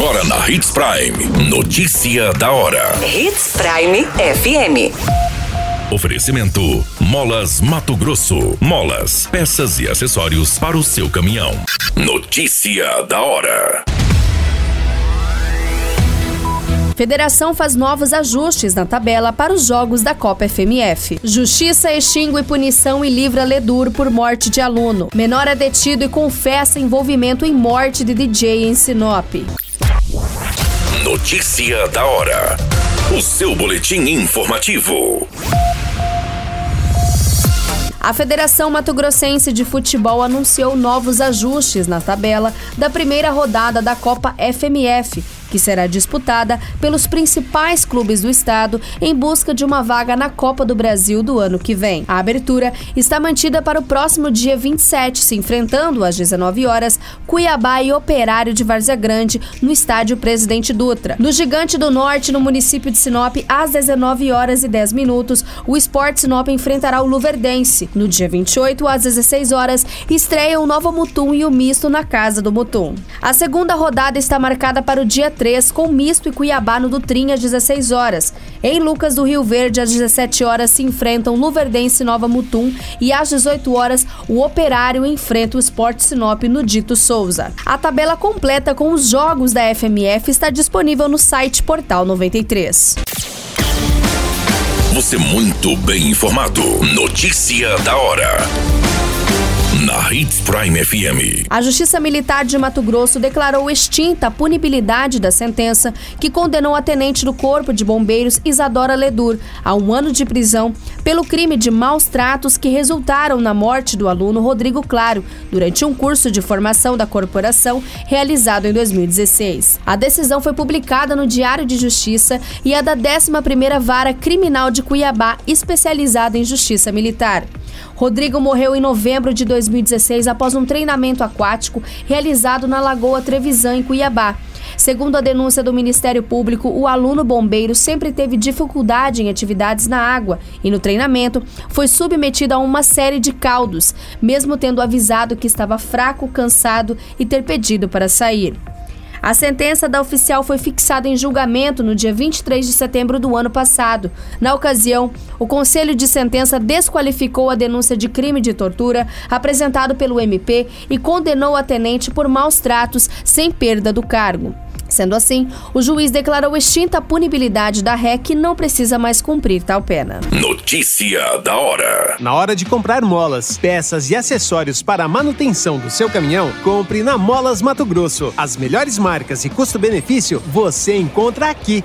Agora na Hits Prime. Notícia da hora. Hits Prime FM. Oferecimento: Molas Mato Grosso. Molas, peças e acessórios para o seu caminhão. Notícia da hora. Federação faz novos ajustes na tabela para os jogos da Copa FMF. Justiça extingue punição e livra Ledur por morte de aluno. Menor é detido e confessa envolvimento em morte de DJ em Sinop. Notícia da hora. O seu boletim informativo. A Federação Mato Grossense de Futebol anunciou novos ajustes na tabela da primeira rodada da Copa FMF que será disputada pelos principais clubes do estado em busca de uma vaga na Copa do Brasil do ano que vem. A abertura está mantida para o próximo dia 27, se enfrentando às 19 horas Cuiabá e Operário de Várzea Grande no estádio Presidente Dutra. No Gigante do Norte, no município de Sinop, às 19 horas e 10 minutos, o Sport Sinop enfrentará o Luverdense. No dia 28, às 16 horas, estreia o Novo Mutum e o Misto na Casa do Mutum. A segunda rodada está marcada para o dia 3, com Misto e Cuiabá no Dutrinha às 16 horas. Em Lucas do Rio Verde, às 17 horas, se enfrentam Luverdense Nova Mutum e às 18 horas, o Operário enfrenta o Sport Sinop no Dito Souza. A tabela completa com os jogos da FMF está disponível no site Portal 93. Você muito bem informado. Notícia da hora na Hits Prime FM. A Justiça Militar de Mato Grosso declarou extinta a punibilidade da sentença que condenou a tenente do Corpo de Bombeiros Isadora Ledur a um ano de prisão pelo crime de maus tratos que resultaram na morte do aluno Rodrigo Claro durante um curso de formação da corporação realizado em 2016. A decisão foi publicada no Diário de Justiça e é da 11ª Vara Criminal de Cuiabá, especializada em Justiça Militar. Rodrigo morreu em novembro de 2016 após um treinamento aquático realizado na Lagoa Trevisan, em Cuiabá. Segundo a denúncia do Ministério Público, o aluno bombeiro sempre teve dificuldade em atividades na água e no treinamento foi submetido a uma série de caldos, mesmo tendo avisado que estava fraco, cansado e ter pedido para sair. A sentença da oficial foi fixada em julgamento no dia 23 de setembro do ano passado. Na ocasião, o Conselho de Sentença desqualificou a denúncia de crime de tortura apresentado pelo MP e condenou a tenente por maus tratos sem perda do cargo. Sendo assim, o juiz declarou extinta a punibilidade da ré que não precisa mais cumprir tal pena. Notícia da hora. Na hora de comprar molas, peças e acessórios para a manutenção do seu caminhão, compre na Molas Mato Grosso. As melhores marcas e custo-benefício você encontra aqui.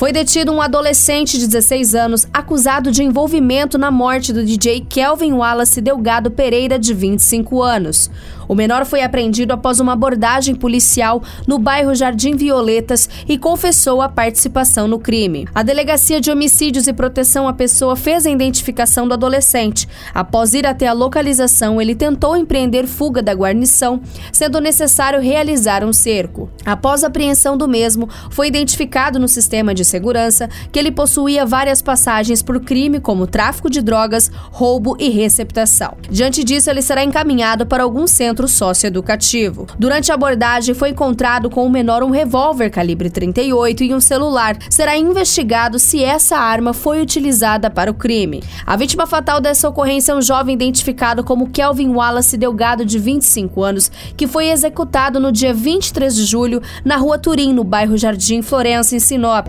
Foi detido um adolescente de 16 anos acusado de envolvimento na morte do DJ Kelvin Wallace Delgado Pereira, de 25 anos. O menor foi apreendido após uma abordagem policial no bairro Jardim Violetas e confessou a participação no crime. A Delegacia de Homicídios e Proteção à Pessoa fez a identificação do adolescente. Após ir até a localização, ele tentou empreender fuga da guarnição, sendo necessário realizar um cerco. Após a apreensão do mesmo, foi identificado no sistema de segurança que ele possuía várias passagens por crime como tráfico de drogas, roubo e receptação. Diante disso, ele será encaminhado para algum centro socioeducativo. Durante a abordagem, foi encontrado com o menor um revólver calibre 38 e um celular. Será investigado se essa arma foi utilizada para o crime. A vítima fatal dessa ocorrência é um jovem identificado como Kelvin Wallace Delgado, de 25 anos, que foi executado no dia 23 de julho na rua Turim, no bairro Jardim Florença, em Sinop.